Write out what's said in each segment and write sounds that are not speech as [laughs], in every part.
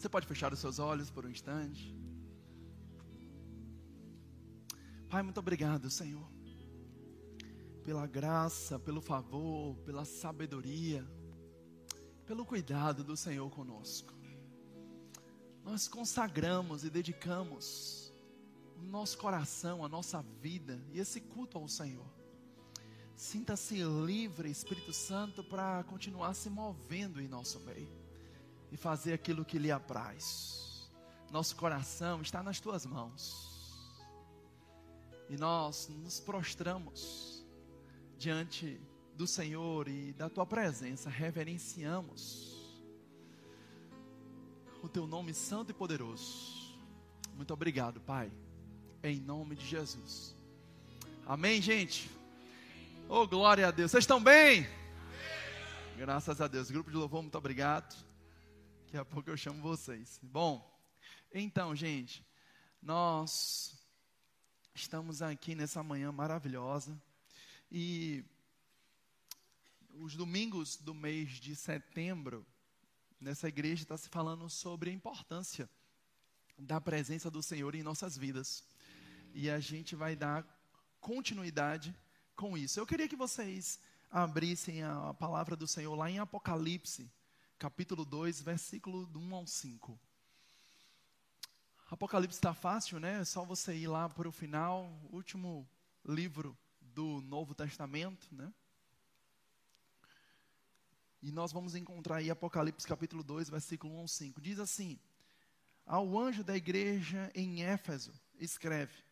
Você pode fechar os seus olhos por um instante. Pai, muito obrigado, Senhor, pela graça, pelo favor, pela sabedoria, pelo cuidado do Senhor conosco. Nós consagramos e dedicamos o nosso coração, a nossa vida e esse culto ao Senhor. Sinta-se livre, Espírito Santo, para continuar se movendo em nosso meio e fazer aquilo que lhe apraz. Nosso coração está nas tuas mãos. E nós nos prostramos diante do Senhor e da tua presença, reverenciamos o teu nome santo e poderoso. Muito obrigado, Pai, em nome de Jesus. Amém, gente? Oh, glória a Deus. Vocês estão bem? Graças a Deus. Grupo de louvor, muito obrigado. Daqui a pouco eu chamo vocês. Bom, então, gente, nós Estamos aqui nessa manhã maravilhosa e os domingos do mês de setembro, nessa igreja está se falando sobre a importância da presença do Senhor em nossas vidas. E a gente vai dar continuidade com isso. Eu queria que vocês abrissem a palavra do Senhor lá em Apocalipse, capítulo 2, versículo 1 ao 5. Apocalipse está fácil, né? É só você ir lá para o final, último livro do Novo Testamento, né? E nós vamos encontrar aí Apocalipse capítulo 2, versículo 1 ao 5. Diz assim: Ao anjo da igreja em Éfeso, escreve: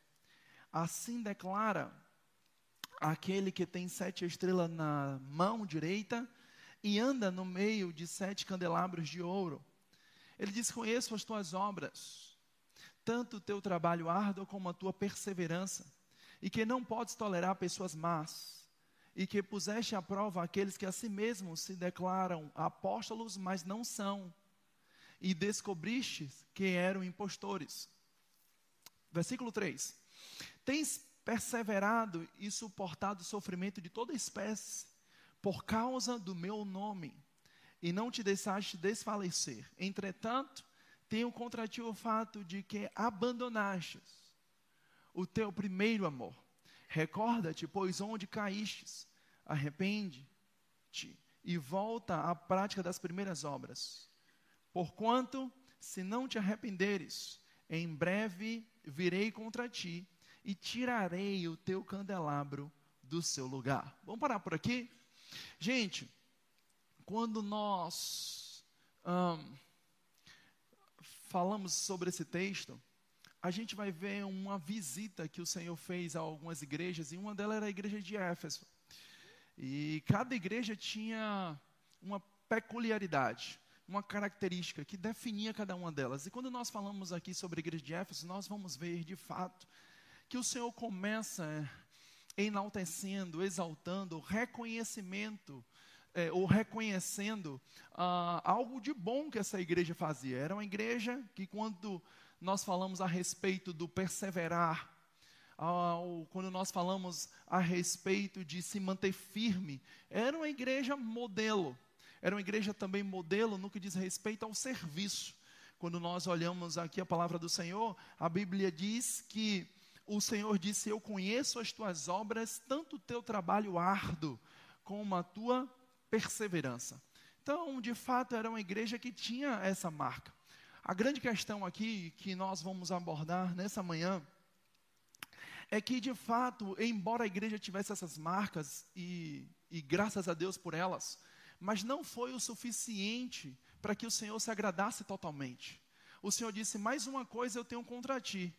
Assim declara aquele que tem sete estrelas na mão direita e anda no meio de sete candelabros de ouro. Ele diz: Conheço as tuas obras tanto o teu trabalho árduo como a tua perseverança, e que não podes tolerar pessoas más, e que puseste à prova aqueles que a si mesmos se declaram apóstolos, mas não são, e descobriste que eram impostores. Versículo 3: Tens perseverado e suportado o sofrimento de toda espécie, por causa do meu nome, e não te deixaste desfalecer. Entretanto, tenho contra ti o fato de que abandonastes o teu primeiro amor. Recorda-te, pois, onde caístes, arrepende-te e volta à prática das primeiras obras. Porquanto, se não te arrependeres, em breve virei contra ti e tirarei o teu candelabro do seu lugar. Vamos parar por aqui? Gente, quando nós. Hum, falamos sobre esse texto, a gente vai ver uma visita que o Senhor fez a algumas igrejas, e uma delas era a igreja de Éfeso. E cada igreja tinha uma peculiaridade, uma característica que definia cada uma delas. E quando nós falamos aqui sobre a igreja de Éfeso, nós vamos ver de fato que o Senhor começa enaltecendo, exaltando reconhecimento é, ou reconhecendo ah, algo de bom que essa igreja fazia. Era uma igreja que, quando nós falamos a respeito do perseverar, ah, quando nós falamos a respeito de se manter firme, era uma igreja modelo. Era uma igreja também modelo no que diz respeito ao serviço. Quando nós olhamos aqui a palavra do Senhor, a Bíblia diz que o Senhor disse: Eu conheço as tuas obras, tanto o teu trabalho árduo como a tua perseverança. Então, de fato, era uma igreja que tinha essa marca. A grande questão aqui que nós vamos abordar nessa manhã é que, de fato, embora a igreja tivesse essas marcas, e, e graças a Deus por elas, mas não foi o suficiente para que o Senhor se agradasse totalmente. O Senhor disse: Mais uma coisa eu tenho contra ti,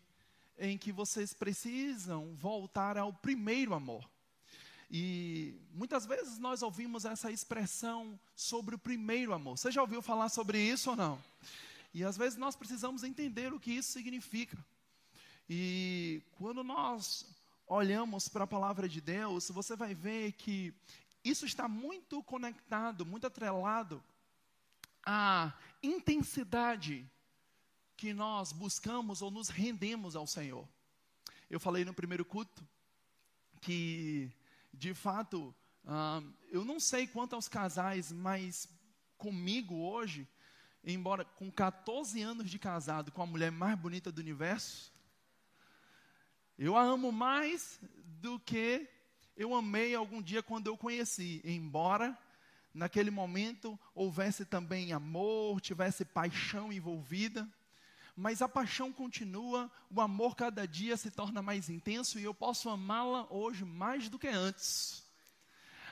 em que vocês precisam voltar ao primeiro amor. E muitas vezes nós ouvimos essa expressão sobre o primeiro amor. Você já ouviu falar sobre isso ou não? E às vezes nós precisamos entender o que isso significa. E quando nós olhamos para a palavra de Deus, você vai ver que isso está muito conectado, muito atrelado à intensidade que nós buscamos ou nos rendemos ao Senhor. Eu falei no primeiro culto que de fato, eu não sei quanto aos casais, mas comigo hoje, embora com 14 anos de casado com a mulher mais bonita do universo, eu a amo mais do que eu amei algum dia quando eu conheci, embora naquele momento houvesse também amor, tivesse paixão envolvida, mas a paixão continua, o amor cada dia se torna mais intenso e eu posso amá-la hoje mais do que antes.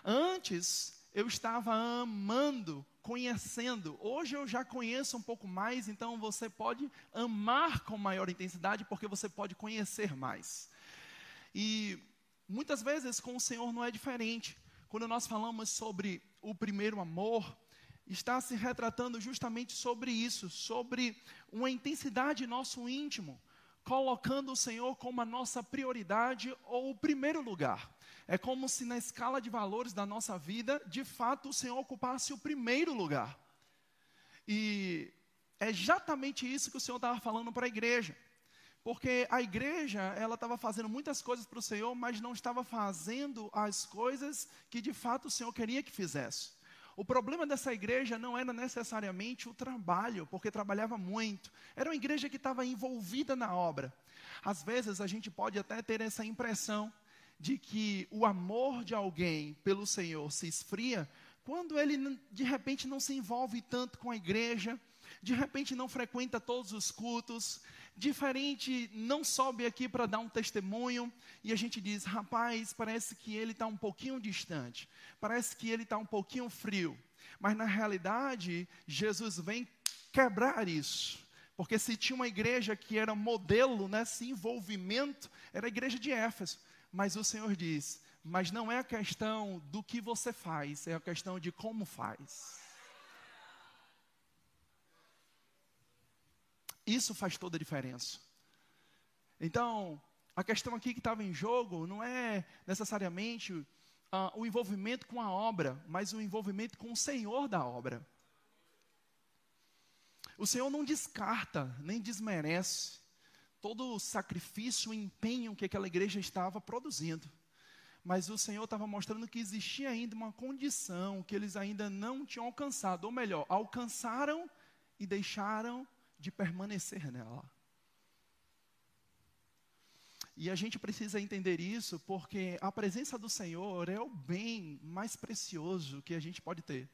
Antes eu estava amando, conhecendo. Hoje eu já conheço um pouco mais, então você pode amar com maior intensidade porque você pode conhecer mais. E muitas vezes com o Senhor não é diferente. Quando nós falamos sobre o primeiro amor, está se retratando justamente sobre isso, sobre uma intensidade nosso íntimo, colocando o Senhor como a nossa prioridade ou o primeiro lugar. É como se na escala de valores da nossa vida, de fato, o Senhor ocupasse o primeiro lugar. E é exatamente isso que o Senhor estava falando para a igreja. Porque a igreja, ela estava fazendo muitas coisas para o Senhor, mas não estava fazendo as coisas que de fato o Senhor queria que fizesse. O problema dessa igreja não era necessariamente o trabalho, porque trabalhava muito. Era uma igreja que estava envolvida na obra. Às vezes a gente pode até ter essa impressão de que o amor de alguém pelo Senhor se esfria quando ele de repente não se envolve tanto com a igreja, de repente não frequenta todos os cultos, diferente, não sobe aqui para dar um testemunho e a gente diz: rapaz, parece que ele está um pouquinho distante, parece que ele está um pouquinho frio. Mas na realidade, Jesus vem quebrar isso. Porque se tinha uma igreja que era modelo nesse envolvimento, era a igreja de Éfeso. Mas o Senhor diz: mas não é a questão do que você faz, é a questão de como faz. Isso faz toda a diferença. Então, a questão aqui que estava em jogo não é necessariamente uh, o envolvimento com a obra, mas o envolvimento com o Senhor da obra. O Senhor não descarta, nem desmerece todo o sacrifício, o empenho que aquela igreja estava produzindo. Mas o Senhor estava mostrando que existia ainda uma condição que eles ainda não tinham alcançado, ou melhor, alcançaram e deixaram de permanecer nela. E a gente precisa entender isso porque a presença do Senhor é o bem mais precioso que a gente pode ter.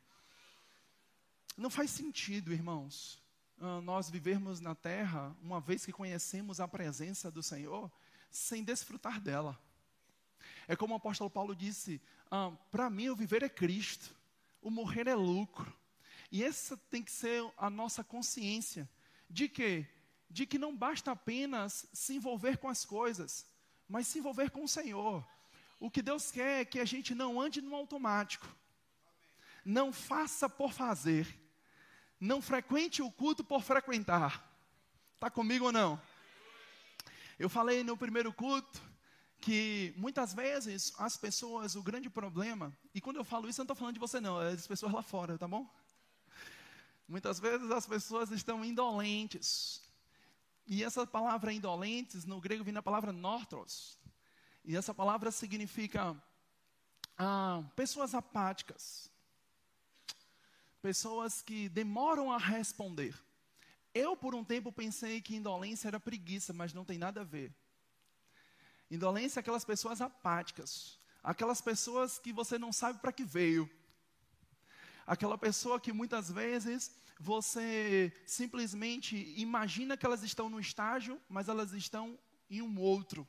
Não faz sentido, irmãos, ah, nós vivermos na terra, uma vez que conhecemos a presença do Senhor, sem desfrutar dela. É como o apóstolo Paulo disse: ah, para mim o viver é Cristo, o morrer é lucro. E essa tem que ser a nossa consciência de quê? De que não basta apenas se envolver com as coisas, mas se envolver com o Senhor. O que Deus quer é que a gente não ande no automático. Não faça por fazer. Não frequente o culto por frequentar. Está comigo ou não? Eu falei no primeiro culto que muitas vezes as pessoas, o grande problema, e quando eu falo isso, eu não estou falando de você, não, é das pessoas lá fora, tá bom? Muitas vezes as pessoas estão indolentes. E essa palavra indolentes, no grego vem da palavra nortros. E essa palavra significa ah, pessoas apáticas. Pessoas que demoram a responder. Eu, por um tempo, pensei que indolência era preguiça, mas não tem nada a ver. Indolência é aquelas pessoas apáticas. Aquelas pessoas que você não sabe para que veio Aquela pessoa que muitas vezes você simplesmente imagina que elas estão no estágio, mas elas estão em um outro.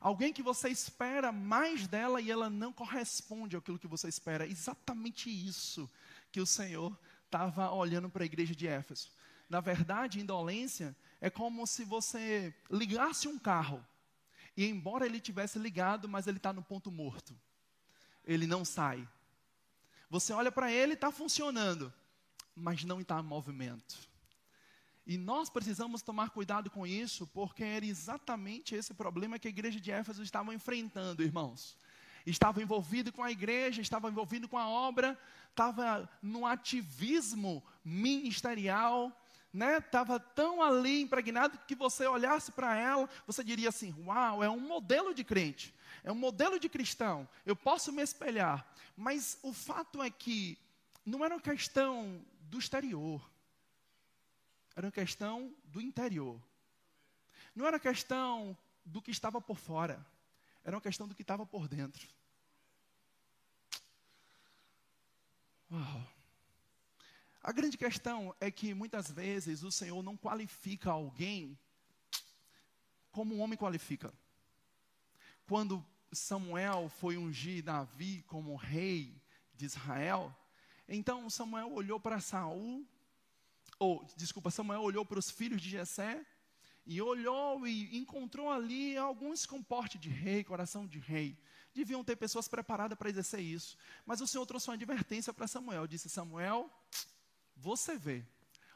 Alguém que você espera mais dela e ela não corresponde àquilo que você espera. Exatamente isso que o Senhor estava olhando para a igreja de Éfeso. Na verdade, indolência é como se você ligasse um carro e, embora ele tivesse ligado, mas ele está no ponto morto. Ele não sai. Você olha para ele, está funcionando, mas não está em movimento. E nós precisamos tomar cuidado com isso, porque era exatamente esse problema que a igreja de Éfeso estava enfrentando, irmãos. Estava envolvido com a igreja, estava envolvido com a obra, estava no ativismo ministerial, né? Estava tão ali impregnado que você olhasse para ela, você diria assim: Uau, é um modelo de crente é um modelo de cristão, eu posso me espelhar. Mas o fato é que não era uma questão do exterior, era uma questão do interior. Não era questão do que estava por fora, era uma questão do que estava por dentro. Uau. A grande questão é que muitas vezes o Senhor não qualifica alguém como um homem qualifica. Quando Samuel foi ungir Davi como rei de Israel, então Samuel olhou para Saul, ou desculpa, Samuel olhou para os filhos de Jessé e olhou e encontrou ali alguns comportes de rei, coração de rei. Deviam ter pessoas preparadas para exercer isso. Mas o Senhor trouxe uma advertência para Samuel. Disse: Samuel, você vê,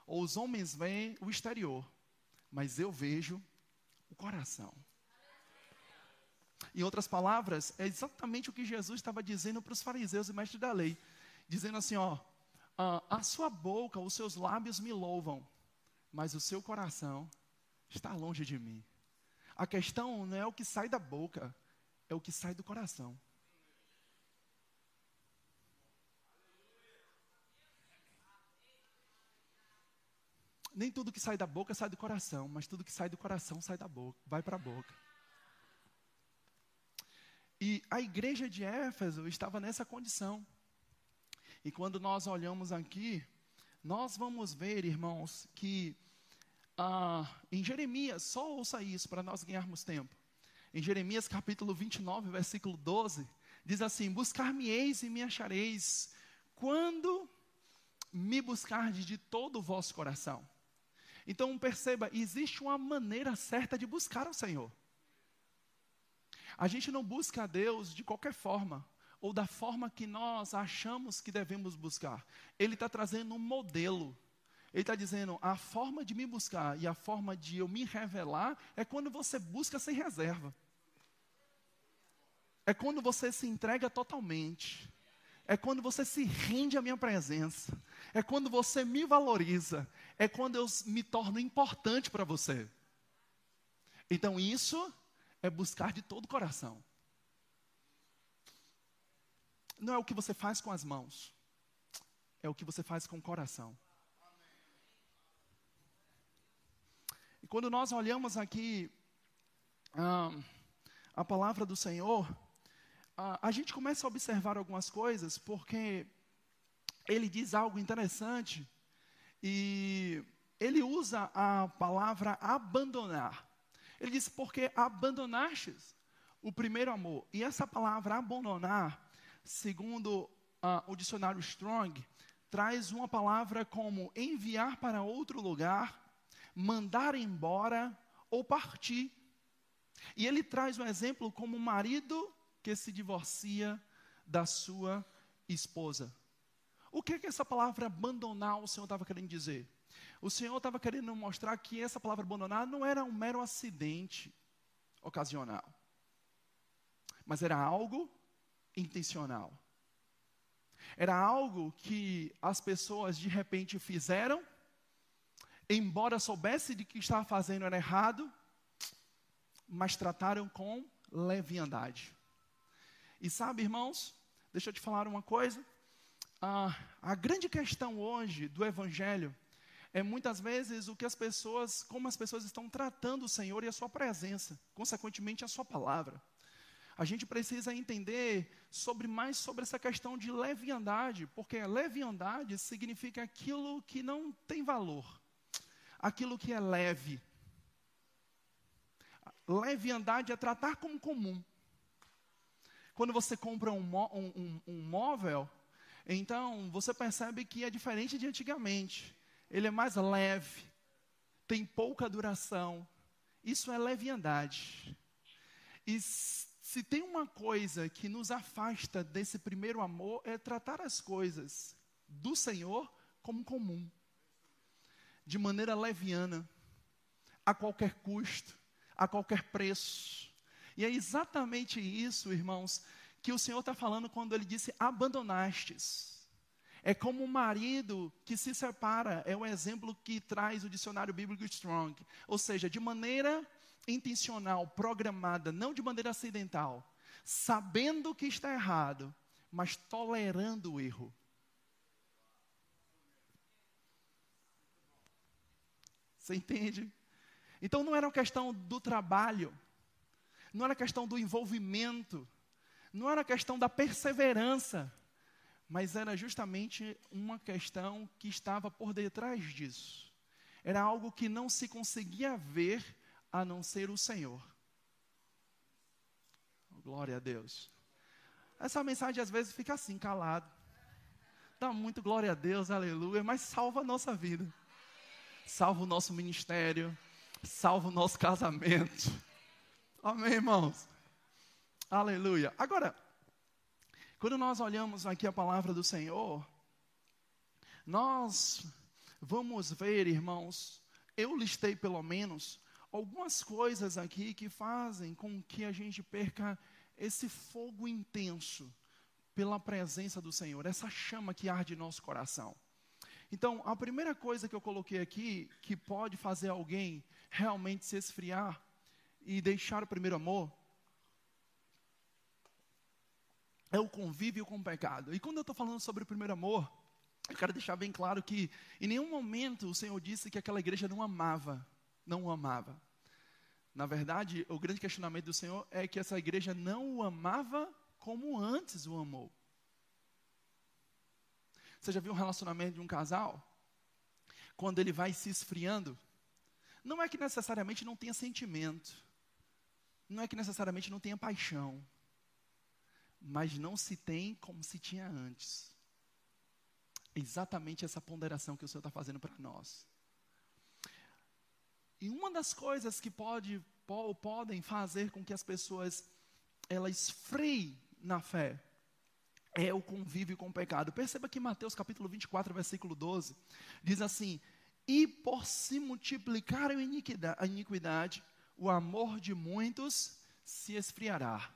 ou os homens veem o exterior, mas eu vejo o coração. Em outras palavras, é exatamente o que Jesus estava dizendo para os fariseus e mestres da lei, dizendo assim: ó, a sua boca, os seus lábios me louvam, mas o seu coração está longe de mim. A questão não é o que sai da boca, é o que sai do coração. Nem tudo que sai da boca sai do coração, mas tudo que sai do coração sai da boca, vai para a boca. E a igreja de Éfeso estava nessa condição. E quando nós olhamos aqui, nós vamos ver, irmãos, que ah, em Jeremias, só ouça isso para nós ganharmos tempo. Em Jeremias capítulo 29, versículo 12, diz assim: Buscar-me-eis e me achareis, quando me buscardes de todo o vosso coração. Então perceba, existe uma maneira certa de buscar o Senhor. A gente não busca a Deus de qualquer forma, ou da forma que nós achamos que devemos buscar. Ele está trazendo um modelo. Ele está dizendo: a forma de me buscar e a forma de eu me revelar é quando você busca sem reserva. É quando você se entrega totalmente. É quando você se rende à minha presença. É quando você me valoriza. É quando eu me torno importante para você. Então isso é buscar de todo o coração. Não é o que você faz com as mãos, é o que você faz com o coração. E quando nós olhamos aqui ah, a palavra do Senhor, ah, a gente começa a observar algumas coisas, porque ele diz algo interessante, e ele usa a palavra abandonar. Ele diz, porque abandonastes o primeiro amor. E essa palavra abandonar, segundo uh, o dicionário Strong, traz uma palavra como enviar para outro lugar, mandar embora ou partir. E ele traz um exemplo como um marido que se divorcia da sua esposa. O que, é que essa palavra abandonar o Senhor estava querendo dizer? O Senhor estava querendo mostrar que essa palavra abandonar não era um mero acidente ocasional, mas era algo intencional. Era algo que as pessoas de repente fizeram, embora soubesse de que estava fazendo era errado, mas trataram com leviandade. E sabe, irmãos, deixa eu te falar uma coisa. Ah, a grande questão hoje do Evangelho é muitas vezes o que as pessoas, como as pessoas estão tratando o Senhor e a sua presença, consequentemente a sua palavra. A gente precisa entender sobre mais sobre essa questão de leviandade, porque leviandade significa aquilo que não tem valor, aquilo que é leve. Leviandade é tratar como comum. Quando você compra um, um, um, um móvel, então você percebe que é diferente de antigamente ele é mais leve, tem pouca duração. Isso é leviandade. E se tem uma coisa que nos afasta desse primeiro amor, é tratar as coisas do Senhor como comum, de maneira leviana, a qualquer custo, a qualquer preço. E é exatamente isso, irmãos, que o Senhor está falando quando ele disse: abandonastes. É como um marido que se separa, é o exemplo que traz o dicionário bíblico Strong. Ou seja, de maneira intencional, programada, não de maneira acidental, sabendo que está errado, mas tolerando o erro. Você entende? Então não era uma questão do trabalho, não era questão do envolvimento, não era questão da perseverança, mas era justamente uma questão que estava por detrás disso. Era algo que não se conseguia ver a não ser o Senhor. Glória a Deus. Essa mensagem às vezes fica assim, calado. Dá muito glória a Deus, aleluia, mas salva a nossa vida. Salva o nosso ministério, salva o nosso casamento. Amém, irmãos? Aleluia. Agora, quando nós olhamos aqui a palavra do Senhor, nós vamos ver, irmãos, eu listei pelo menos algumas coisas aqui que fazem com que a gente perca esse fogo intenso pela presença do Senhor, essa chama que arde em nosso coração. Então, a primeira coisa que eu coloquei aqui, que pode fazer alguém realmente se esfriar e deixar o primeiro amor, é o convívio com o pecado. E quando eu estou falando sobre o primeiro amor, eu quero deixar bem claro que em nenhum momento o Senhor disse que aquela igreja não amava, não o amava. Na verdade, o grande questionamento do Senhor é que essa igreja não o amava como antes o amou. Você já viu um relacionamento de um casal? Quando ele vai se esfriando, não é que necessariamente não tenha sentimento, não é que necessariamente não tenha paixão, mas não se tem como se tinha antes. Exatamente essa ponderação que o Senhor está fazendo para nós. E uma das coisas que pode, po, podem fazer com que as pessoas elas esfriem na fé é o convívio com o pecado. Perceba que Mateus capítulo 24, versículo 12, diz assim: E por se multiplicar a iniquidade o amor de muitos se esfriará.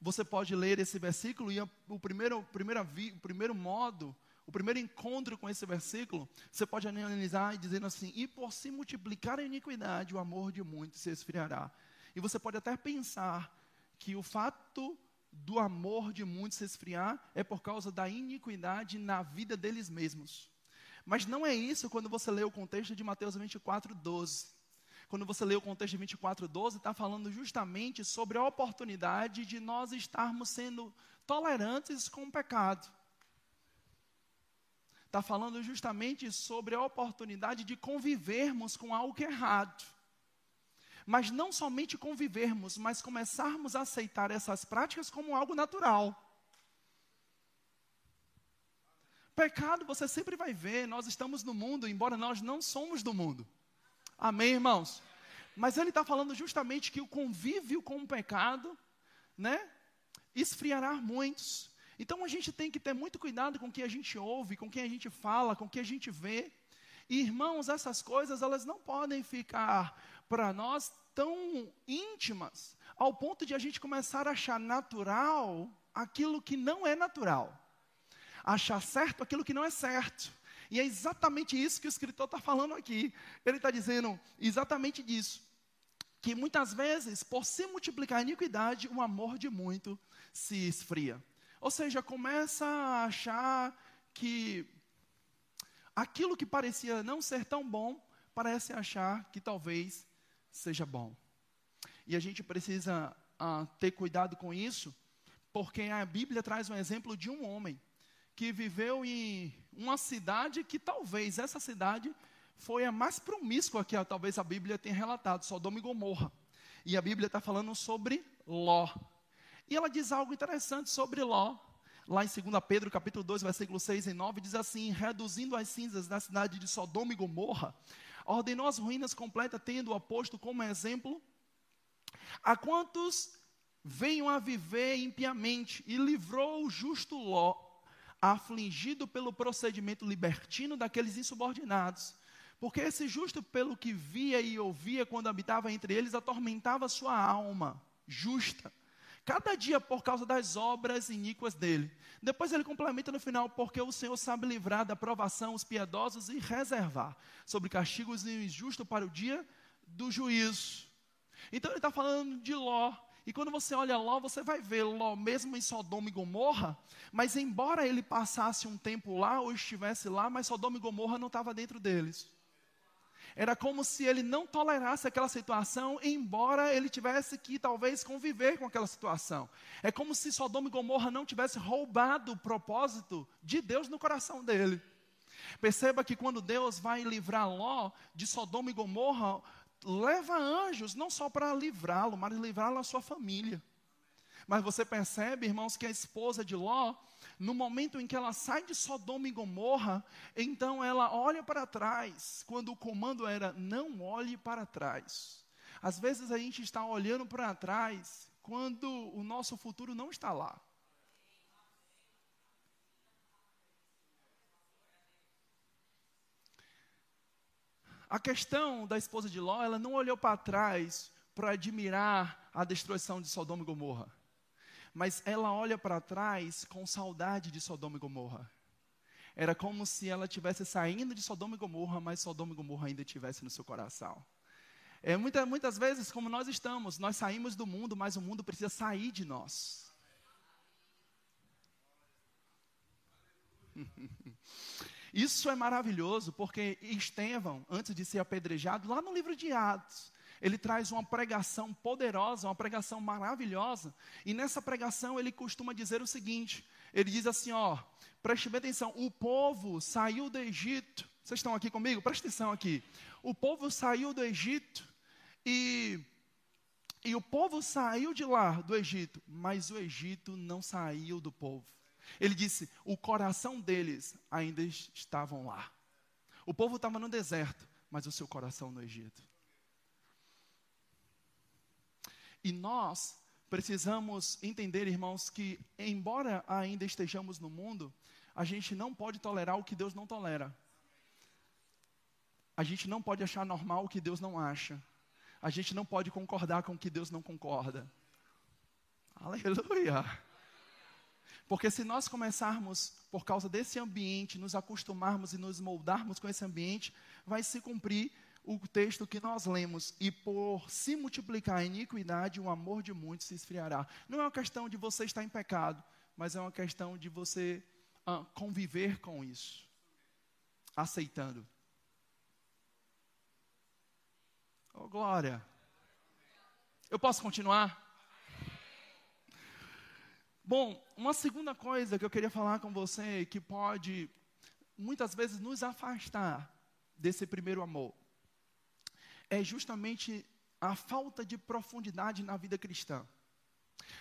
Você pode ler esse versículo e o primeiro, o primeiro modo o primeiro encontro com esse versículo, você pode analisar e dizendo assim: e por se multiplicar a iniquidade, o amor de muitos se esfriará. E você pode até pensar que o fato do amor de muitos se esfriar é por causa da iniquidade na vida deles mesmos. Mas não é isso quando você lê o contexto de Mateus 24, 12. Quando você lê o contexto de 24, 12, está falando justamente sobre a oportunidade de nós estarmos sendo tolerantes com o pecado está falando justamente sobre a oportunidade de convivermos com algo errado. Mas não somente convivermos, mas começarmos a aceitar essas práticas como algo natural. Pecado você sempre vai ver, nós estamos no mundo, embora nós não somos do mundo. Amém, irmãos? Mas ele está falando justamente que o convívio com o pecado, né, esfriará muitos. Então a gente tem que ter muito cuidado com o que a gente ouve, com quem a gente fala, com o que a gente vê. E, irmãos, essas coisas elas não podem ficar para nós tão íntimas ao ponto de a gente começar a achar natural aquilo que não é natural, achar certo aquilo que não é certo. E é exatamente isso que o escritor está falando aqui. Ele está dizendo exatamente disso. Que muitas vezes, por se multiplicar a iniquidade, o amor de muito se esfria. Ou seja, começa a achar que aquilo que parecia não ser tão bom, parece achar que talvez seja bom. E a gente precisa uh, ter cuidado com isso, porque a Bíblia traz um exemplo de um homem que viveu em uma cidade que talvez essa cidade foi a mais promíscua que talvez a Bíblia tenha relatado, Sodoma e Gomorra. E a Bíblia está falando sobre Ló. E ela diz algo interessante sobre Ló. Lá em 2 Pedro, capítulo 2, versículo 6 e 9, diz assim: Reduzindo as cinzas da cidade de Sodoma e Gomorra, ordenou as ruínas completas, tendo-a posto como exemplo a quantos venham a viver impiamente, e livrou o justo Ló, afligido pelo procedimento libertino daqueles insubordinados. Porque esse justo, pelo que via e ouvia quando habitava entre eles, atormentava sua alma justa cada dia por causa das obras iníquas dele. Depois ele complementa no final, porque o Senhor sabe livrar da provação os piedosos e reservar sobre castigos injustos para o dia do juízo. Então ele está falando de Ló. E quando você olha Ló, você vai ver Ló mesmo em Sodoma e Gomorra, mas embora ele passasse um tempo lá ou estivesse lá, mas Sodoma e Gomorra não estava dentro deles. Era como se ele não tolerasse aquela situação, embora ele tivesse que talvez conviver com aquela situação. É como se Sodoma e Gomorra não tivesse roubado o propósito de Deus no coração dele. Perceba que quando Deus vai livrar Ló de Sodoma e Gomorra, leva anjos não só para livrá-lo, mas livrá-lo a sua família. Mas você percebe, irmãos, que a esposa de Ló, no momento em que ela sai de Sodoma e Gomorra, então ela olha para trás, quando o comando era não olhe para trás. Às vezes a gente está olhando para trás quando o nosso futuro não está lá. A questão da esposa de Ló, ela não olhou para trás para admirar a destruição de Sodoma e Gomorra. Mas ela olha para trás com saudade de Sodoma e Gomorra. Era como se ela estivesse saindo de Sodoma e Gomorra, mas Sodoma e Gomorra ainda estivesse no seu coração. É, muita, muitas vezes, como nós estamos, nós saímos do mundo, mas o mundo precisa sair de nós. [laughs] Isso é maravilhoso, porque Estevão, antes de ser apedrejado, lá no livro de Atos, ele traz uma pregação poderosa, uma pregação maravilhosa, e nessa pregação ele costuma dizer o seguinte: ele diz assim, ó, preste bem atenção, o povo saiu do Egito, vocês estão aqui comigo? Preste atenção aqui. O povo saiu do Egito e e o povo saiu de lá do Egito, mas o Egito não saiu do povo. Ele disse: o coração deles ainda estavam lá. O povo estava no deserto, mas o seu coração no Egito. E nós precisamos entender, irmãos, que embora ainda estejamos no mundo, a gente não pode tolerar o que Deus não tolera. A gente não pode achar normal o que Deus não acha. A gente não pode concordar com o que Deus não concorda. Aleluia. Porque se nós começarmos, por causa desse ambiente, nos acostumarmos e nos moldarmos com esse ambiente, vai se cumprir o texto que nós lemos. E por se multiplicar a iniquidade, o amor de muitos se esfriará. Não é uma questão de você estar em pecado, mas é uma questão de você ah, conviver com isso, aceitando. Oh, glória. Eu posso continuar? Bom, uma segunda coisa que eu queria falar com você que pode muitas vezes nos afastar desse primeiro amor é justamente a falta de profundidade na vida cristã.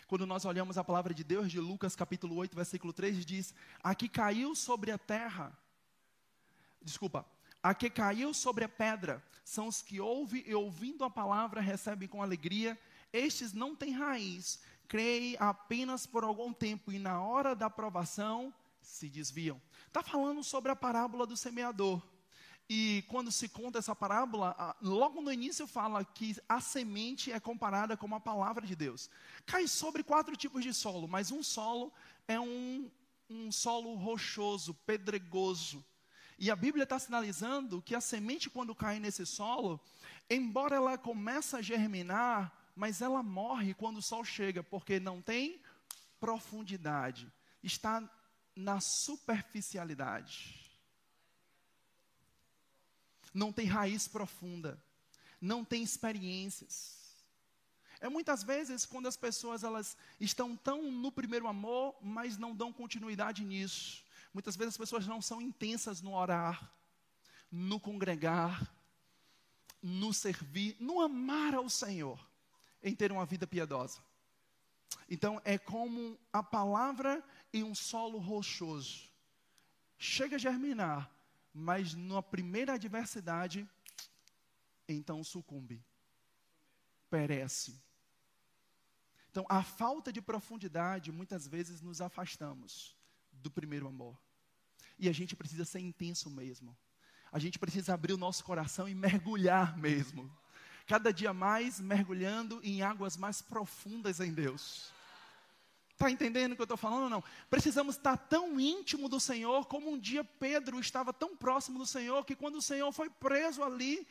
Quando nós olhamos a palavra de Deus de Lucas capítulo 8, versículo 3 diz: "A que caiu sobre a terra, desculpa, a que caiu sobre a pedra, são os que ouvem e ouvindo a palavra recebem com alegria, estes não têm raiz, creem apenas por algum tempo e na hora da aprovação se desviam. Está falando sobre a parábola do semeador. E quando se conta essa parábola, logo no início fala que a semente é comparada com a palavra de Deus. Cai sobre quatro tipos de solo, mas um solo é um, um solo rochoso, pedregoso. E a Bíblia está sinalizando que a semente, quando cai nesse solo, embora ela comece a germinar, mas ela morre quando o sol chega, porque não tem profundidade, está na superficialidade. Não tem raiz profunda, não tem experiências. É muitas vezes quando as pessoas elas estão tão no primeiro amor, mas não dão continuidade nisso. Muitas vezes as pessoas não são intensas no orar, no congregar, no servir, no amar ao Senhor em ter uma vida piedosa. Então, é como a palavra em um solo rochoso. Chega a germinar, mas na primeira adversidade, então sucumbe, perece. Então, a falta de profundidade, muitas vezes nos afastamos do primeiro amor. E a gente precisa ser intenso mesmo. A gente precisa abrir o nosso coração e mergulhar mesmo cada dia mais mergulhando em águas mais profundas em Deus. Está entendendo o que eu estou falando ou não? Precisamos estar tão íntimo do Senhor como um dia Pedro estava tão próximo do Senhor que quando o Senhor foi preso ali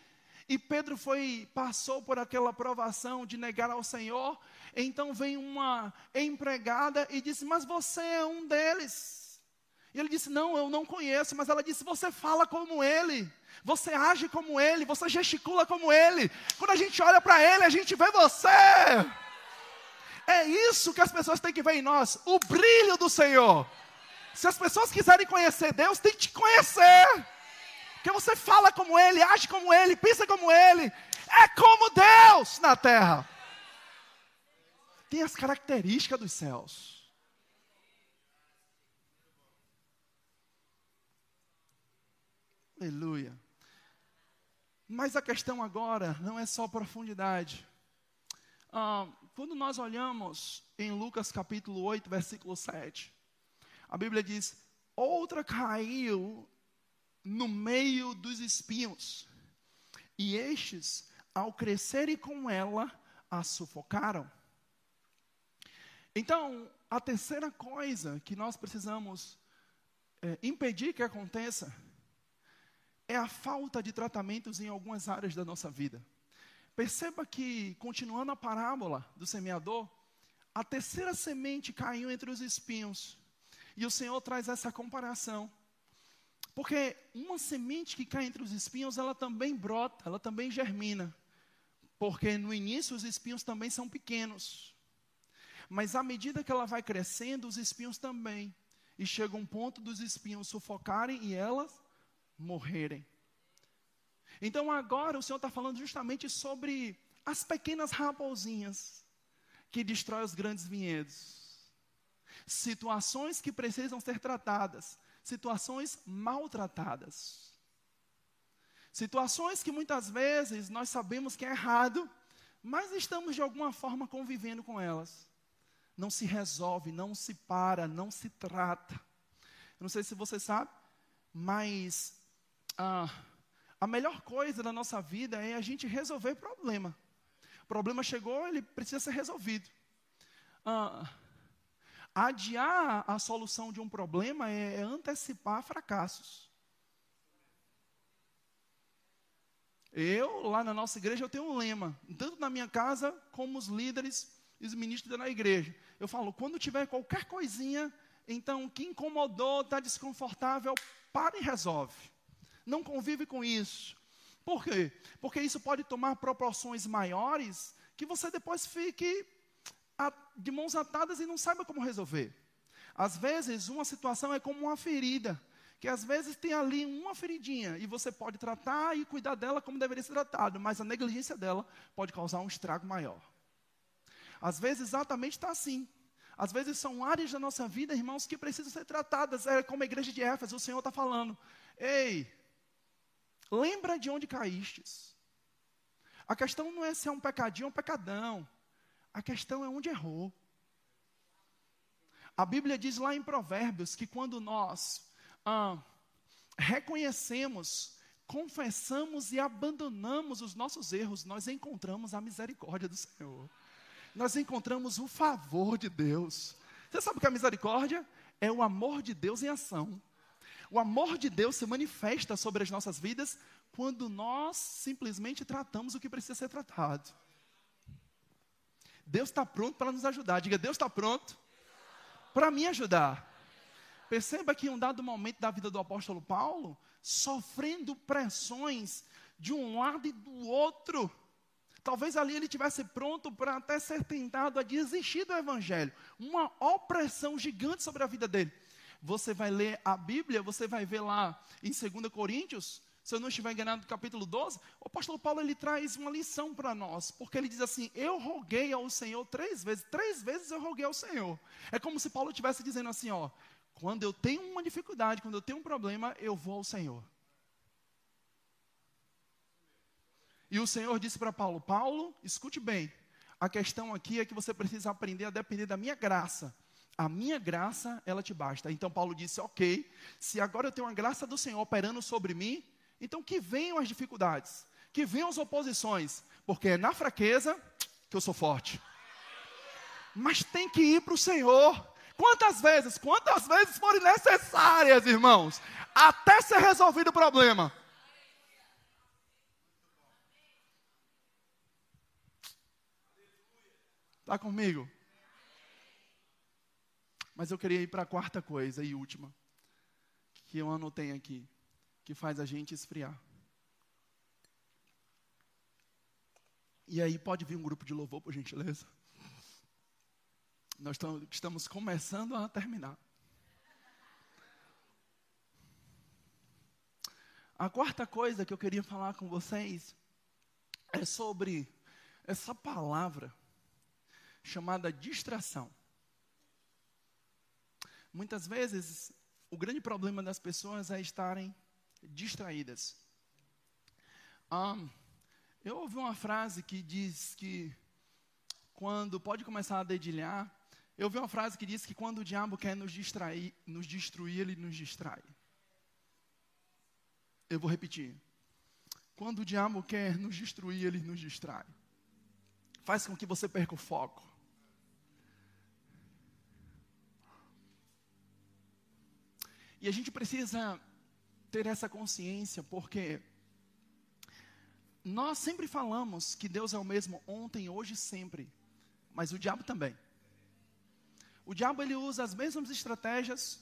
e Pedro foi passou por aquela provação de negar ao Senhor, então vem uma empregada e disse: "Mas você é um deles". E ele disse: Não, eu não conheço. Mas ela disse: Você fala como ele. Você age como ele. Você gesticula como ele. Quando a gente olha para ele, a gente vê você. É isso que as pessoas têm que ver em nós: o brilho do Senhor. Se as pessoas quiserem conhecer Deus, tem que te conhecer. Porque você fala como Ele, age como Ele, pensa como Ele. É como Deus na terra. Tem as características dos céus. Aleluia. Mas a questão agora não é só profundidade. Ah, quando nós olhamos em Lucas capítulo 8, versículo 7, a Bíblia diz: outra caiu no meio dos espinhos, e estes, ao crescerem com ela, a sufocaram. Então, a terceira coisa que nós precisamos é, impedir que aconteça é a falta de tratamentos em algumas áreas da nossa vida. Perceba que, continuando a parábola do semeador, a terceira semente caiu entre os espinhos. E o Senhor traz essa comparação. Porque uma semente que cai entre os espinhos, ela também brota, ela também germina. Porque no início os espinhos também são pequenos. Mas à medida que ela vai crescendo, os espinhos também. E chega um ponto dos espinhos sufocarem e elas morrerem. Então agora o Senhor está falando justamente sobre as pequenas raposinhas que destroem os grandes vinhedos. Situações que precisam ser tratadas, situações maltratadas. Situações que muitas vezes nós sabemos que é errado, mas estamos de alguma forma convivendo com elas. Não se resolve, não se para, não se trata. Eu não sei se você sabe, mas ah, a melhor coisa da nossa vida é a gente resolver problema. O problema chegou, ele precisa ser resolvido. Ah, adiar a solução de um problema é, é antecipar fracassos. Eu, lá na nossa igreja, eu tenho um lema, tanto na minha casa como os líderes e os ministros da igreja. Eu falo, quando tiver qualquer coisinha, então, que incomodou, está desconfortável, para e resolve não convive com isso. Por quê? Porque isso pode tomar proporções maiores que você depois fique de mãos atadas e não saiba como resolver. Às vezes, uma situação é como uma ferida, que às vezes tem ali uma feridinha e você pode tratar e cuidar dela como deveria ser tratado, mas a negligência dela pode causar um estrago maior. Às vezes, exatamente está assim. Às vezes são áreas da nossa vida, irmãos, que precisam ser tratadas. É como a igreja de Éfeso, o Senhor está falando. Ei, Lembra de onde caístes. A questão não é se é um pecadinho ou um pecadão. A questão é onde errou. A Bíblia diz lá em Provérbios que quando nós ah, reconhecemos, confessamos e abandonamos os nossos erros, nós encontramos a misericórdia do Senhor. Nós encontramos o favor de Deus. Você sabe o que é misericórdia? É o amor de Deus em ação. O amor de Deus se manifesta sobre as nossas vidas quando nós simplesmente tratamos o que precisa ser tratado. Deus está pronto para nos ajudar. Diga, Deus está pronto para me ajudar. Perceba que em um dado momento da vida do apóstolo Paulo, sofrendo pressões de um lado e do outro. Talvez ali ele tivesse pronto para até ser tentado a desistir do evangelho. Uma opressão gigante sobre a vida dele você vai ler a Bíblia, você vai ver lá em 2 Coríntios, se eu não estiver enganado, no capítulo 12, o apóstolo Paulo ele traz uma lição para nós, porque ele diz assim: Eu roguei ao Senhor três vezes, três vezes eu roguei ao Senhor. É como se Paulo estivesse dizendo assim: Ó, quando eu tenho uma dificuldade, quando eu tenho um problema, eu vou ao Senhor. E o Senhor disse para Paulo: Paulo, escute bem, a questão aqui é que você precisa aprender a depender da minha graça a minha graça, ela te basta. Então Paulo disse: Ok, se agora eu tenho a graça do Senhor operando sobre mim, então que venham as dificuldades, que venham as oposições, porque é na fraqueza que eu sou forte. Mas tem que ir para o Senhor. Quantas vezes, quantas vezes forem necessárias, irmãos, até ser resolvido o problema. Está comigo? Mas eu queria ir para a quarta coisa e última. que eu anotei aqui, que faz a gente esfriar. E aí pode vir um grupo de louvor, por gentileza. Nós estamos começando a terminar. A quarta coisa que eu queria falar com vocês é sobre essa palavra chamada distração. Muitas vezes, o grande problema das pessoas é estarem distraídas. Um, eu ouvi uma frase que diz que quando pode começar a dedilhar, eu ouvi uma frase que diz que quando o diabo quer nos distrair, nos destruir, ele nos distrai. Eu vou repetir. Quando o diabo quer nos destruir, ele nos distrai. Faz com que você perca o foco. E a gente precisa ter essa consciência, porque nós sempre falamos que Deus é o mesmo ontem, hoje e sempre, mas o diabo também. O diabo ele usa as mesmas estratégias,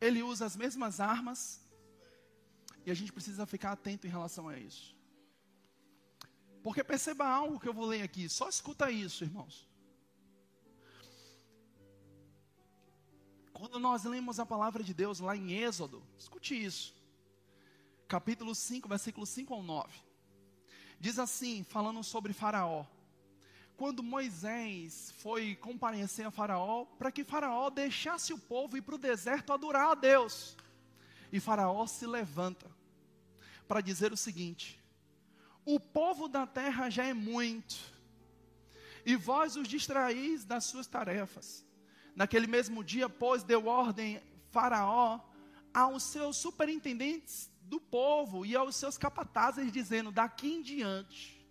ele usa as mesmas armas, e a gente precisa ficar atento em relação a isso. Porque perceba algo que eu vou ler aqui, só escuta isso, irmãos. Quando nós lemos a palavra de Deus lá em Êxodo, escute isso. Capítulo 5, versículo 5 ao 9. Diz assim, falando sobre Faraó. Quando Moisés foi comparecer a Faraó, para que Faraó deixasse o povo ir para o deserto adorar a Deus. E Faraó se levanta para dizer o seguinte: O povo da terra já é muito, e vós os distraís das suas tarefas. Naquele mesmo dia, pois, deu ordem Faraó aos seus superintendentes do povo e aos seus capatazes, dizendo: Daqui em diante,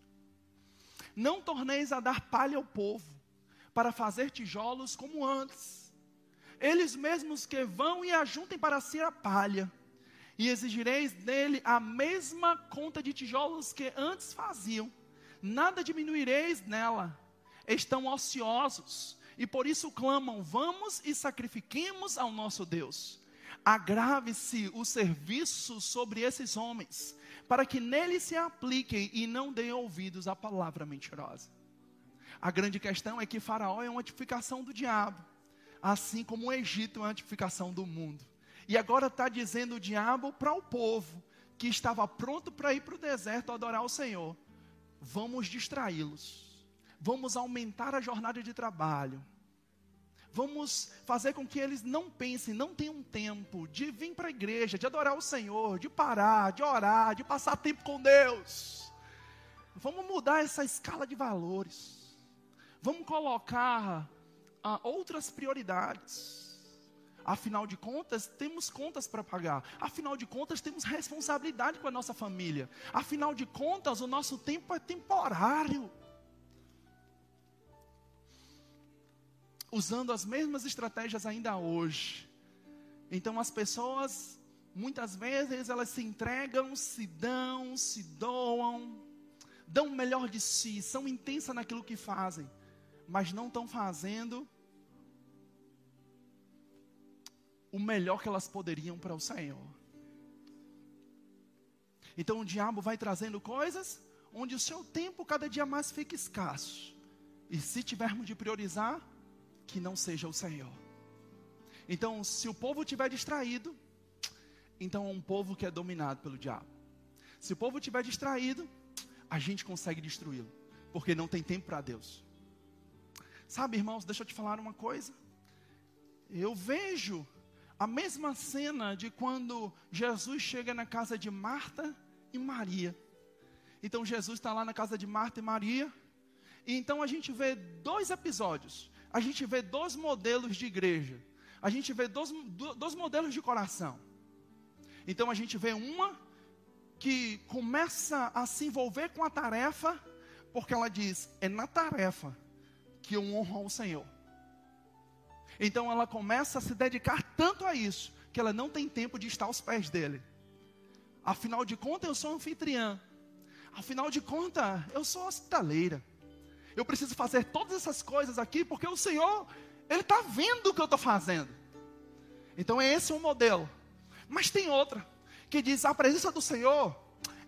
não torneis a dar palha ao povo, para fazer tijolos como antes eles mesmos que vão e ajuntem para si a palha, e exigireis dele a mesma conta de tijolos que antes faziam, nada diminuireis nela. Estão ociosos, e por isso clamam: vamos e sacrifiquemos ao nosso Deus. Agrave-se o serviço sobre esses homens, para que neles se apliquem e não deem ouvidos à palavra mentirosa. A grande questão é que Faraó é uma tipificação do diabo assim como o Egito é uma tipificação do mundo. E agora está dizendo o diabo para o povo que estava pronto para ir para o deserto adorar o Senhor: vamos distraí-los, vamos aumentar a jornada de trabalho, vamos fazer com que eles não pensem, não tenham tempo de vir para a igreja, de adorar o Senhor, de parar, de orar, de passar tempo com Deus. Vamos mudar essa escala de valores. Vamos colocar a outras prioridades. Afinal de contas, temos contas para pagar. Afinal de contas, temos responsabilidade com a nossa família. Afinal de contas, o nosso tempo é temporário. Usando as mesmas estratégias ainda hoje. Então, as pessoas, muitas vezes, elas se entregam, se dão, se doam, dão o melhor de si, são intensas naquilo que fazem, mas não estão fazendo o melhor que elas poderiam para o Senhor. Então o diabo vai trazendo coisas onde o seu tempo cada dia mais fica escasso. E se tivermos de priorizar, que não seja o Senhor. Então, se o povo estiver distraído, então é um povo que é dominado pelo diabo. Se o povo estiver distraído, a gente consegue destruí-lo, porque não tem tempo para Deus. Sabe, irmãos, deixa eu te falar uma coisa. Eu vejo a mesma cena de quando Jesus chega na casa de Marta e Maria. Então Jesus está lá na casa de Marta e Maria. E então a gente vê dois episódios. A gente vê dois modelos de igreja. A gente vê dois, dois modelos de coração. Então a gente vê uma que começa a se envolver com a tarefa, porque ela diz: é na tarefa que eu honro ao Senhor. Então ela começa a se dedicar tanto a isso, que ela não tem tempo de estar aos pés dele. Afinal de contas, eu sou anfitriã. Afinal de contas, eu sou hospitaleira. Eu preciso fazer todas essas coisas aqui, porque o Senhor, Ele está vendo o que eu estou fazendo. Então é esse o modelo. Mas tem outra que diz: a presença do Senhor,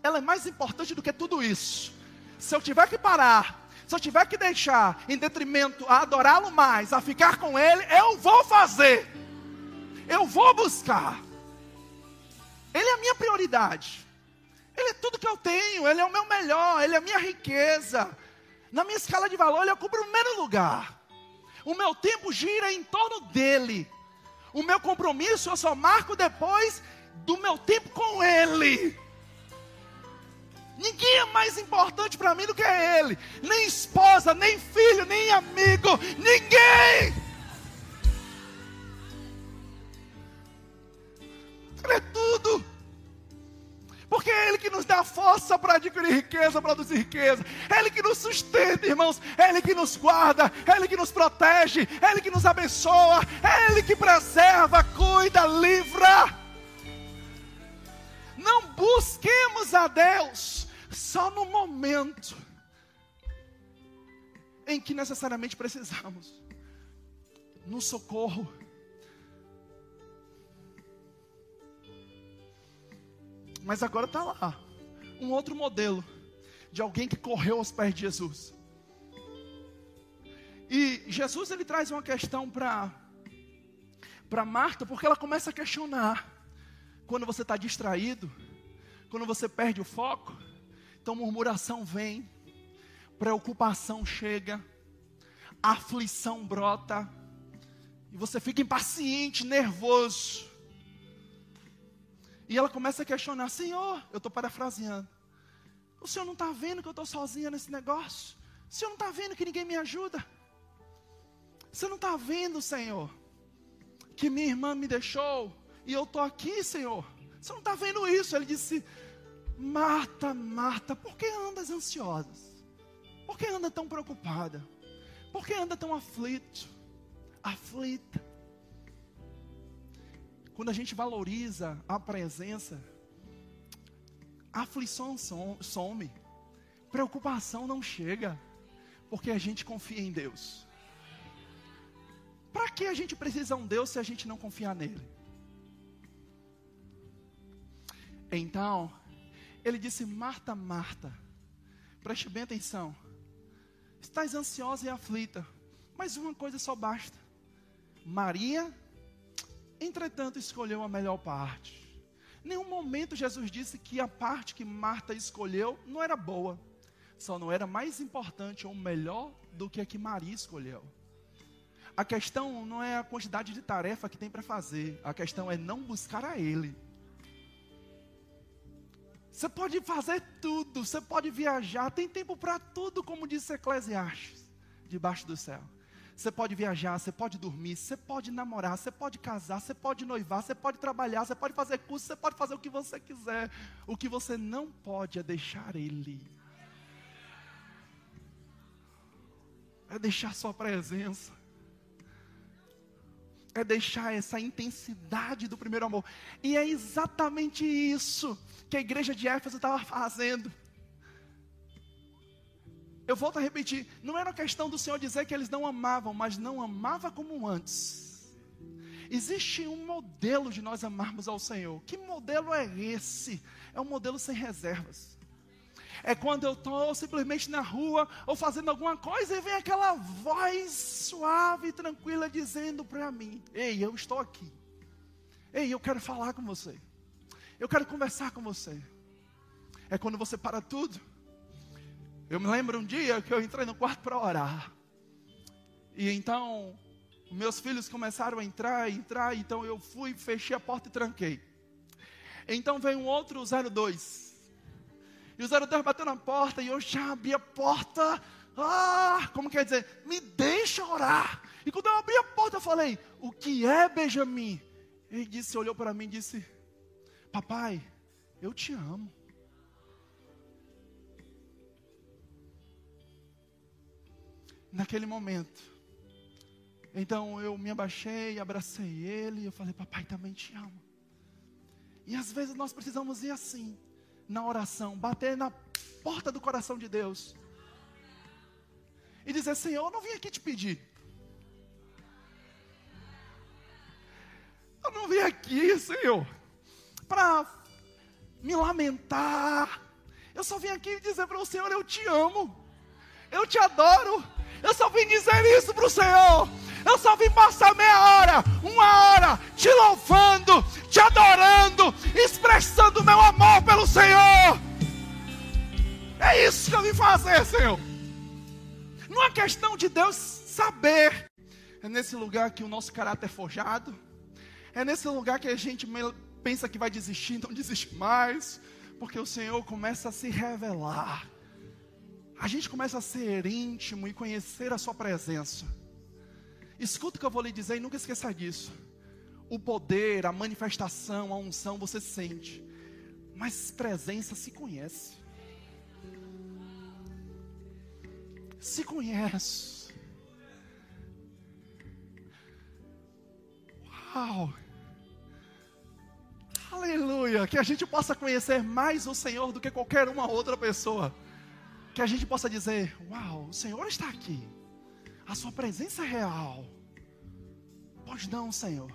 ela é mais importante do que tudo isso. Se eu tiver que parar, se eu tiver que deixar em detrimento a adorá-lo mais, a ficar com Ele, eu vou fazer. Eu vou buscar. Ele é a minha prioridade. Ele é tudo que eu tenho, Ele é o meu melhor, Ele é a minha riqueza. Na minha escala de valor, Ele ocupa o primeiro lugar. O meu tempo gira em torno dEle. O meu compromisso eu só marco depois do meu tempo com Ele. Ninguém é mais importante para mim do que Ele. Nem esposa, nem filho, nem amigo. Ninguém. Ele é tudo. Porque é Ele que nos dá força para adquirir riqueza, produzir riqueza. É Ele que nos sustenta, irmãos. É Ele que nos guarda. É Ele que nos protege. É Ele que nos abençoa. É Ele que preserva, cuida, livra. Não busquemos a Deus só no momento em que necessariamente precisamos. No socorro Mas agora está lá um outro modelo de alguém que correu aos pés de Jesus. E Jesus ele traz uma questão para para Marta, porque ela começa a questionar. Quando você está distraído, quando você perde o foco, então murmuração vem, preocupação chega, aflição brota, e você fica impaciente, nervoso. E ela começa a questionar: Senhor, eu estou parafraseando. O senhor não está vendo que eu estou sozinha nesse negócio? O senhor não está vendo que ninguém me ajuda? Você não está vendo, Senhor, que minha irmã me deixou e eu estou aqui, Senhor? Você não está vendo isso? Ele disse: Marta, Marta, por que andas ansiosa? Por que anda tão preocupada? Por que anda tão aflito? Aflita. Quando a gente valoriza a presença, a aflição some, preocupação não chega, porque a gente confia em Deus. Para que a gente precisa de um Deus se a gente não confiar nele? Então, ele disse: Marta, Marta, preste bem atenção. Estás ansiosa e aflita, mas uma coisa só basta. Maria Entretanto, escolheu a melhor parte. Nenhum momento Jesus disse que a parte que Marta escolheu não era boa, só não era mais importante ou melhor do que a que Maria escolheu. A questão não é a quantidade de tarefa que tem para fazer, a questão é não buscar a Ele. Você pode fazer tudo, você pode viajar, tem tempo para tudo, como disse Eclesiastes, debaixo do céu. Você pode viajar, você pode dormir, você pode namorar, você pode casar, você pode noivar, você pode trabalhar, você pode fazer curso, você pode fazer o que você quiser. O que você não pode é deixar Ele. É deixar Sua presença. É deixar essa intensidade do primeiro amor. E é exatamente isso que a igreja de Éfeso estava fazendo. Eu volto a repetir, não era questão do Senhor dizer que eles não amavam, mas não amava como antes. Existe um modelo de nós amarmos ao Senhor. Que modelo é esse? É um modelo sem reservas. É quando eu estou simplesmente na rua ou fazendo alguma coisa e vem aquela voz suave e tranquila dizendo para mim: Ei, eu estou aqui. Ei, eu quero falar com você. Eu quero conversar com você. É quando você para tudo eu me lembro um dia que eu entrei no quarto para orar. E então, meus filhos começaram a entrar, entrar, então eu fui, fechei a porta e tranquei. Então veio um outro 02. E o 02 bateu na porta e eu já abri a porta. Ah, como quer dizer? Me deixa orar. E quando eu abri a porta, eu falei: O que é, Benjamin? Ele disse, olhou para mim e disse: Papai, eu te amo. Naquele momento. Então eu me abaixei, abracei ele, e eu falei: Papai também te amo. E às vezes nós precisamos ir assim, na oração, bater na porta do coração de Deus e dizer: Senhor, eu não vim aqui te pedir. Eu não vim aqui, Senhor, para me lamentar. Eu só vim aqui dizer para o Senhor: Eu te amo, eu te adoro. Eu só vim dizer isso para o Senhor. Eu só vim passar meia hora, uma hora, te louvando, te adorando, expressando meu amor pelo Senhor. É isso que eu vim fazer, Senhor. Não é questão de Deus saber. É nesse lugar que o nosso caráter é forjado. É nesse lugar que a gente pensa que vai desistir, não desiste mais. Porque o Senhor começa a se revelar. A gente começa a ser íntimo e conhecer a Sua presença. Escuta o que eu vou lhe dizer e nunca esqueça disso. O poder, a manifestação, a unção você sente, mas presença se conhece. Se conhece. Uau! Aleluia! Que a gente possa conhecer mais o Senhor do que qualquer uma outra pessoa. Que a gente possa dizer: Uau, o Senhor está aqui. A Sua presença é real. Pois não, Senhor.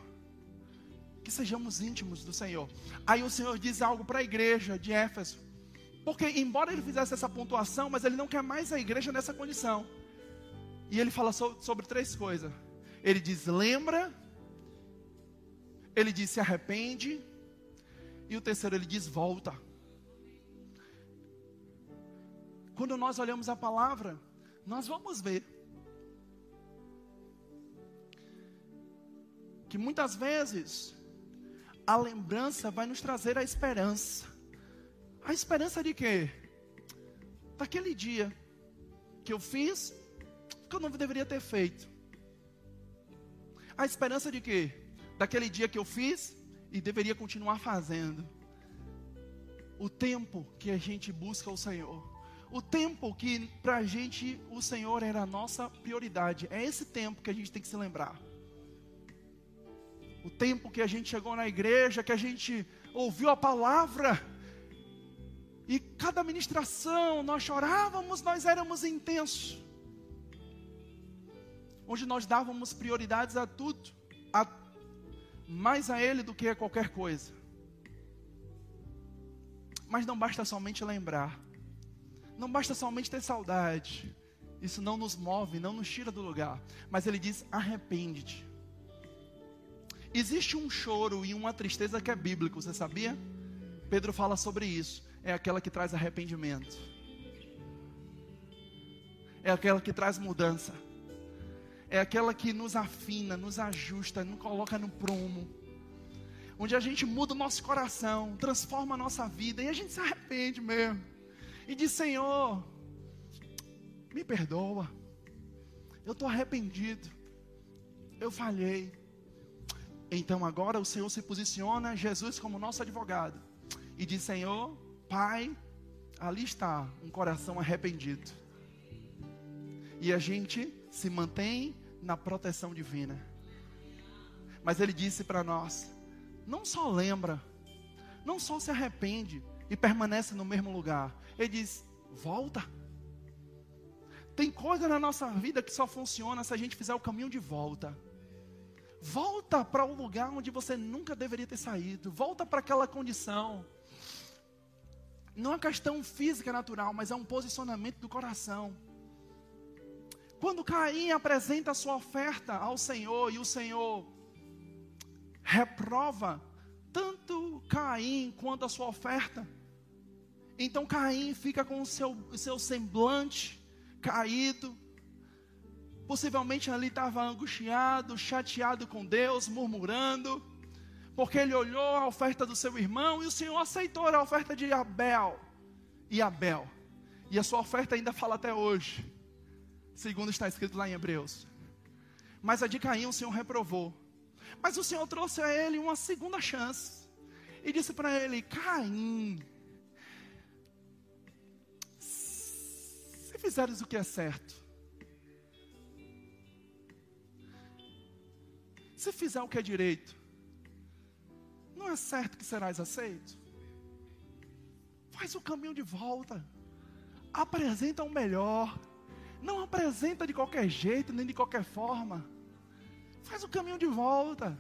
Que sejamos íntimos do Senhor. Aí o Senhor diz algo para a igreja de Éfeso. Porque, embora ele fizesse essa pontuação, mas ele não quer mais a igreja nessa condição. E ele fala so, sobre três coisas. Ele diz: lembra. Ele diz: se arrepende. E o terceiro, ele diz: volta. Quando nós olhamos a palavra, nós vamos ver que muitas vezes a lembrança vai nos trazer a esperança. A esperança de quê? Daquele dia que eu fiz, que eu não deveria ter feito. A esperança de quê? Daquele dia que eu fiz e deveria continuar fazendo. O tempo que a gente busca o Senhor. O tempo que para a gente o Senhor era a nossa prioridade. É esse tempo que a gente tem que se lembrar o tempo que a gente chegou na igreja, que a gente ouviu a palavra, e cada ministração nós chorávamos, nós éramos intensos, onde nós dávamos prioridades a tudo, a, mais a Ele do que a qualquer coisa. Mas não basta somente lembrar, não basta somente ter saudade, isso não nos move, não nos tira do lugar, mas Ele diz: arrepende-te. Existe um choro e uma tristeza que é bíblico, você sabia? Pedro fala sobre isso. É aquela que traz arrependimento. É aquela que traz mudança. É aquela que nos afina, nos ajusta, nos coloca no prumo. Onde a gente muda o nosso coração, transforma a nossa vida e a gente se arrepende mesmo. E diz: Senhor, me perdoa. Eu estou arrependido. Eu falhei. Então agora o Senhor se posiciona, Jesus como nosso advogado, e diz: Senhor, Pai, ali está um coração arrependido. E a gente se mantém na proteção divina. Mas ele disse para nós: não só lembra, não só se arrepende e permanece no mesmo lugar. Ele diz: volta. Tem coisa na nossa vida que só funciona se a gente fizer o caminho de volta. Volta para o lugar onde você nunca deveria ter saído. Volta para aquela condição. Não é questão física natural, mas é um posicionamento do coração. Quando Caim apresenta a sua oferta ao Senhor e o Senhor reprova tanto Caim quanto a sua oferta, então Caim fica com o seu, seu semblante caído, Possivelmente ali estava angustiado, chateado com Deus, murmurando, porque ele olhou a oferta do seu irmão e o Senhor aceitou a oferta de Abel e Abel. E a sua oferta ainda fala até hoje, segundo está escrito lá em Hebreus. Mas a de Caim o Senhor reprovou. Mas o Senhor trouxe a ele uma segunda chance e disse para ele: Caim, fizeres o que é certo, Se fizer o que é direito, não é certo que serás aceito? Faz o caminho de volta. Apresenta o melhor. Não apresenta de qualquer jeito, nem de qualquer forma. Faz o caminho de volta.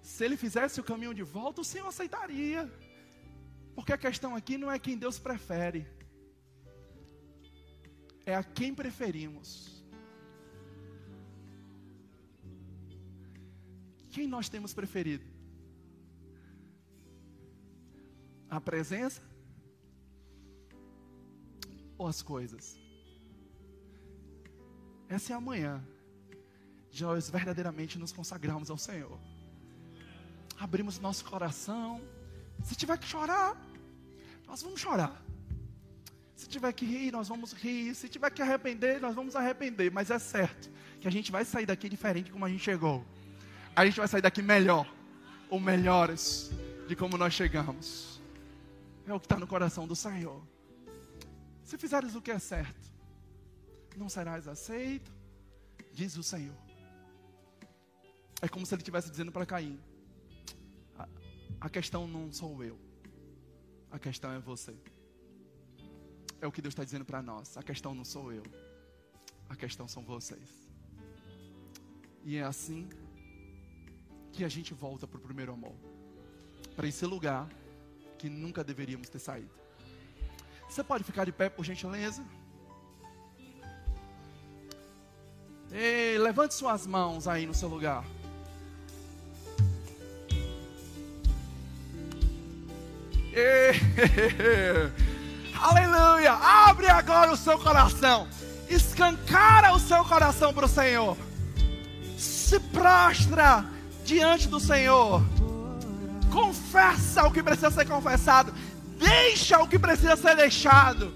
Se ele fizesse o caminho de volta, o Senhor aceitaria. Porque a questão aqui não é quem Deus prefere, é a quem preferimos. Quem nós temos preferido? A presença ou as coisas? Essa é a manhã de nós verdadeiramente nos consagrarmos ao Senhor. Abrimos nosso coração. Se tiver que chorar, nós vamos chorar. Se tiver que rir, nós vamos rir. Se tiver que arrepender, nós vamos arrepender. Mas é certo que a gente vai sair daqui diferente como a gente chegou. A gente vai sair daqui melhor, ou melhores, de como nós chegamos. É o que está no coração do Senhor. Se fizeres o que é certo, não serás aceito, diz o Senhor. É como se ele estivesse dizendo para Caim: a, a questão não sou eu, a questão é você. É o que Deus está dizendo para nós. A questão não sou eu, a questão são vocês. E é assim que a gente volta para o primeiro amor para esse lugar que nunca deveríamos ter saído. Você pode ficar de pé, por gentileza? Ei, levante suas mãos aí no seu lugar. Ei, [laughs] aleluia! Abre agora o seu coração. Escancara o seu coração para o Senhor. Se prostra diante do Senhor. Confessa o que precisa ser confessado. Deixa o que precisa ser deixado.